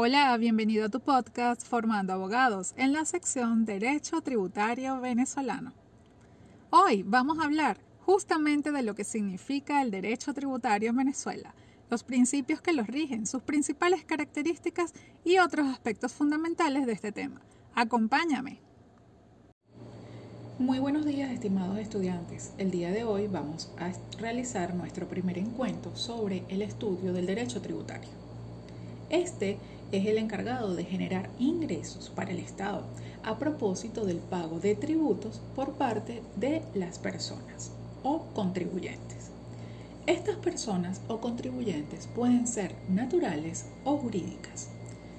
Hola, bienvenido a tu podcast Formando Abogados en la sección Derecho Tributario Venezolano. Hoy vamos a hablar justamente de lo que significa el derecho tributario en Venezuela, los principios que los rigen, sus principales características y otros aspectos fundamentales de este tema. Acompáñame. Muy buenos días, estimados estudiantes. El día de hoy vamos a realizar nuestro primer encuentro sobre el estudio del derecho tributario. Este es el encargado de generar ingresos para el Estado a propósito del pago de tributos por parte de las personas o contribuyentes. Estas personas o contribuyentes pueden ser naturales o jurídicas.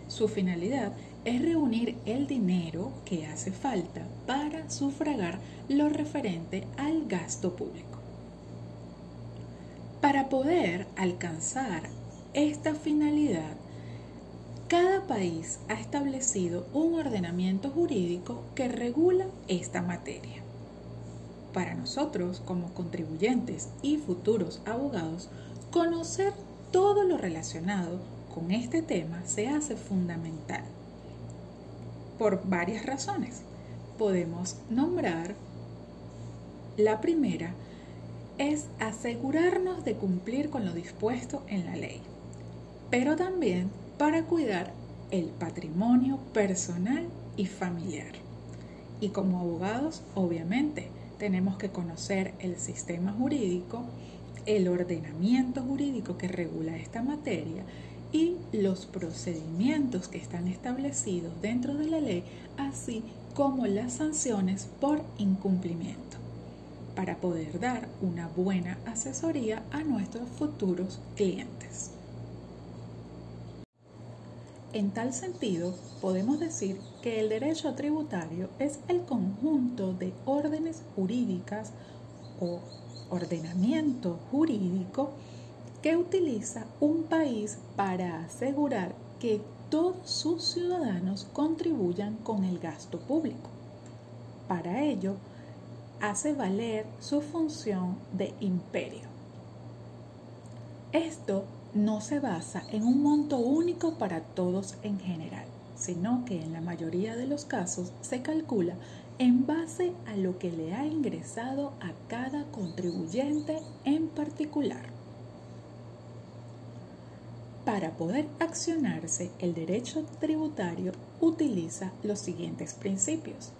Su finalidad es reunir el dinero que hace falta para sufragar lo referente al gasto público. Para poder alcanzar esta finalidad, cada país ha establecido un ordenamiento jurídico que regula esta materia. Para nosotros, como contribuyentes y futuros abogados, conocer todo lo relacionado con este tema se hace fundamental por varias razones. Podemos nombrar la primera es asegurarnos de cumplir con lo dispuesto en la ley, pero también para cuidar el patrimonio personal y familiar. Y como abogados, obviamente, tenemos que conocer el sistema jurídico, el ordenamiento jurídico que regula esta materia y los procedimientos que están establecidos dentro de la ley, así como las sanciones por incumplimiento, para poder dar una buena asesoría a nuestros futuros clientes. En tal sentido, podemos decir que el derecho tributario es el conjunto de órdenes jurídicas o ordenamiento jurídico que utiliza un país para asegurar que todos sus ciudadanos contribuyan con el gasto público. Para ello, hace valer su función de imperio. Esto no se basa en un monto único para todos en general, sino que en la mayoría de los casos se calcula en base a lo que le ha ingresado a cada contribuyente en particular. Para poder accionarse, el derecho tributario utiliza los siguientes principios.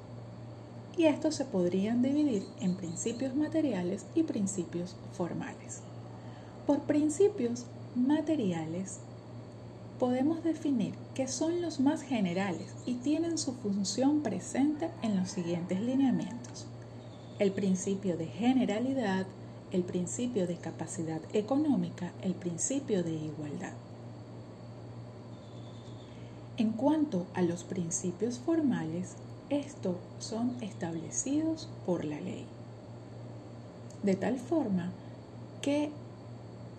Y estos se podrían dividir en principios materiales y principios formales. Por principios materiales podemos definir que son los más generales y tienen su función presente en los siguientes lineamientos. El principio de generalidad, el principio de capacidad económica, el principio de igualdad. En cuanto a los principios formales, estos son establecidos por la ley. De tal forma que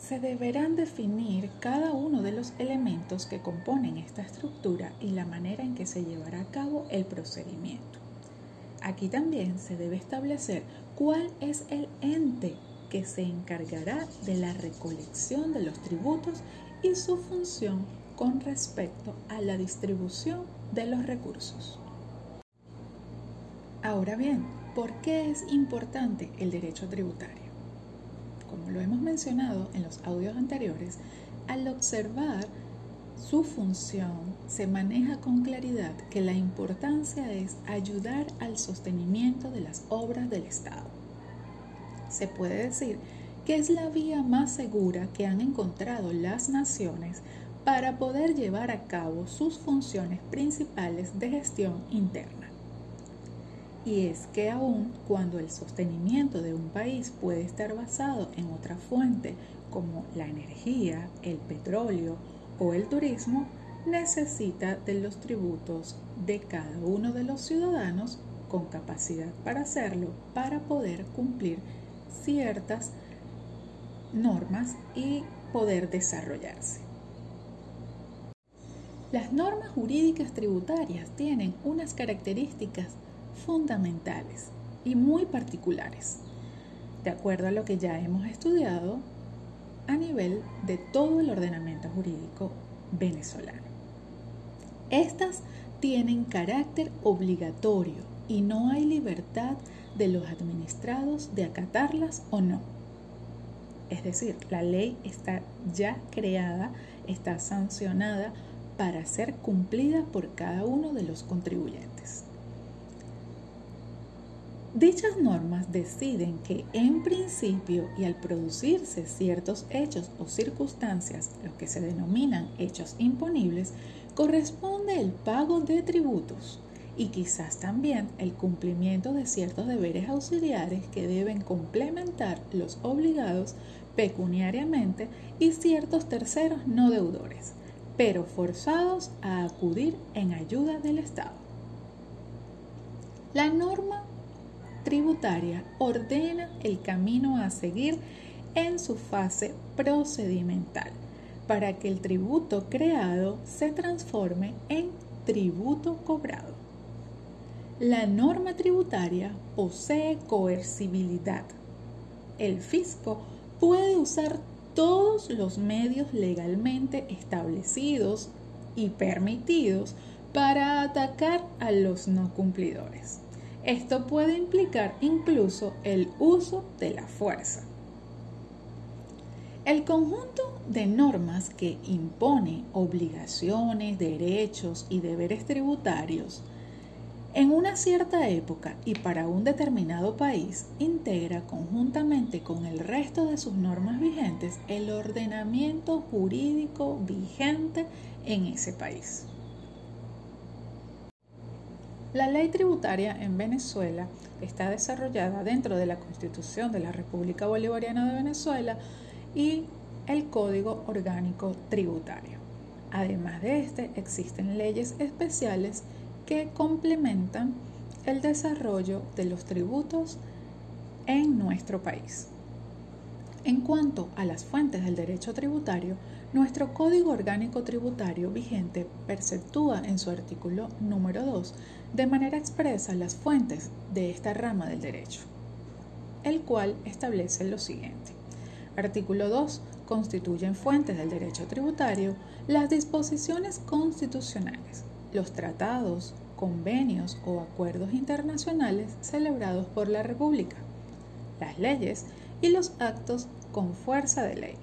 se deberán definir cada uno de los elementos que componen esta estructura y la manera en que se llevará a cabo el procedimiento. Aquí también se debe establecer cuál es el ente que se encargará de la recolección de los tributos y su función con respecto a la distribución de los recursos. Ahora bien, ¿por qué es importante el derecho tributario? Como lo hemos mencionado en los audios anteriores, al observar su función se maneja con claridad que la importancia es ayudar al sostenimiento de las obras del Estado. Se puede decir que es la vía más segura que han encontrado las naciones para poder llevar a cabo sus funciones principales de gestión interna y es que aun cuando el sostenimiento de un país puede estar basado en otra fuente como la energía, el petróleo o el turismo, necesita de los tributos de cada uno de los ciudadanos con capacidad para hacerlo para poder cumplir ciertas normas y poder desarrollarse. Las normas jurídicas tributarias tienen unas características fundamentales y muy particulares, de acuerdo a lo que ya hemos estudiado a nivel de todo el ordenamiento jurídico venezolano. Estas tienen carácter obligatorio y no hay libertad de los administrados de acatarlas o no. Es decir, la ley está ya creada, está sancionada para ser cumplida por cada uno de los contribuyentes. Dichas normas deciden que en principio y al producirse ciertos hechos o circunstancias, los que se denominan hechos imponibles, corresponde el pago de tributos y quizás también el cumplimiento de ciertos deberes auxiliares que deben complementar los obligados pecuniariamente y ciertos terceros no deudores, pero forzados a acudir en ayuda del Estado. La norma tributaria ordena el camino a seguir en su fase procedimental para que el tributo creado se transforme en tributo cobrado. La norma tributaria posee coercibilidad. El fisco puede usar todos los medios legalmente establecidos y permitidos para atacar a los no cumplidores. Esto puede implicar incluso el uso de la fuerza. El conjunto de normas que impone obligaciones, derechos y deberes tributarios en una cierta época y para un determinado país integra conjuntamente con el resto de sus normas vigentes el ordenamiento jurídico vigente en ese país. La ley tributaria en Venezuela está desarrollada dentro de la Constitución de la República Bolivariana de Venezuela y el Código Orgánico Tributario. Además de este, existen leyes especiales que complementan el desarrollo de los tributos en nuestro país. En cuanto a las fuentes del derecho tributario, nuestro Código Orgánico Tributario vigente perceptúa en su artículo número 2 de manera expresa las fuentes de esta rama del derecho, el cual establece lo siguiente. Artículo 2. Constituyen fuentes del derecho tributario las disposiciones constitucionales, los tratados, convenios o acuerdos internacionales celebrados por la República, las leyes y los actos con fuerza de ley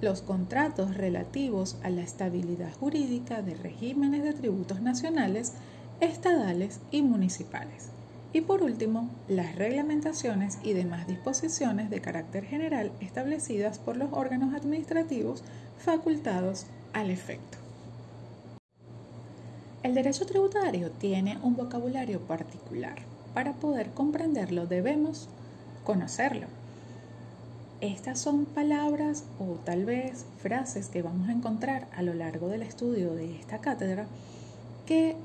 los contratos relativos a la estabilidad jurídica de regímenes de tributos nacionales, estadales y municipales. Y por último, las reglamentaciones y demás disposiciones de carácter general establecidas por los órganos administrativos facultados al efecto. El derecho tributario tiene un vocabulario particular. Para poder comprenderlo debemos conocerlo estas son palabras o tal vez frases que vamos a encontrar a lo largo del estudio de esta cátedra que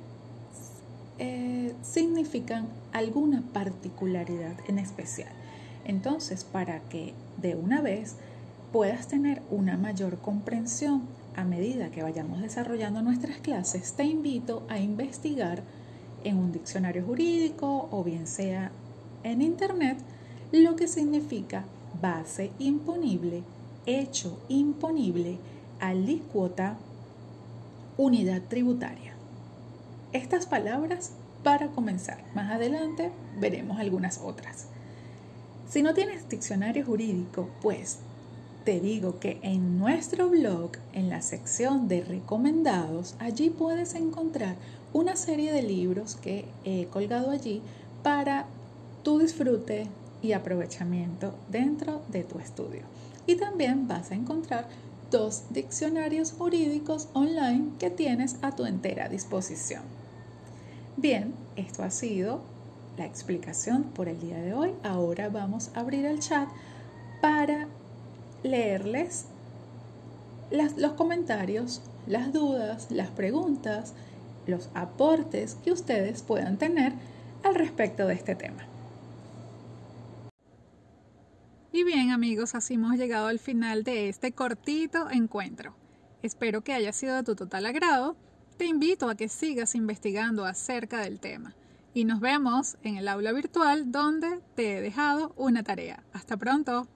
eh, significan alguna particularidad en especial. Entonces, para que de una vez puedas tener una mayor comprensión a medida que vayamos desarrollando nuestras clases, te invito a investigar en un diccionario jurídico o bien sea en internet lo que significa base imponible, hecho imponible, alícuota, unidad tributaria. Estas palabras para comenzar. Más adelante veremos algunas otras. Si no tienes diccionario jurídico, pues te digo que en nuestro blog, en la sección de recomendados, allí puedes encontrar una serie de libros que he colgado allí para tu disfrute y aprovechamiento dentro de tu estudio. Y también vas a encontrar dos diccionarios jurídicos online que tienes a tu entera disposición. Bien, esto ha sido la explicación por el día de hoy. Ahora vamos a abrir el chat para leerles los comentarios, las dudas, las preguntas, los aportes que ustedes puedan tener al respecto de este tema. Y bien amigos, así hemos llegado al final de este cortito encuentro. Espero que haya sido de tu total agrado. Te invito a que sigas investigando acerca del tema. Y nos vemos en el aula virtual donde te he dejado una tarea. Hasta pronto.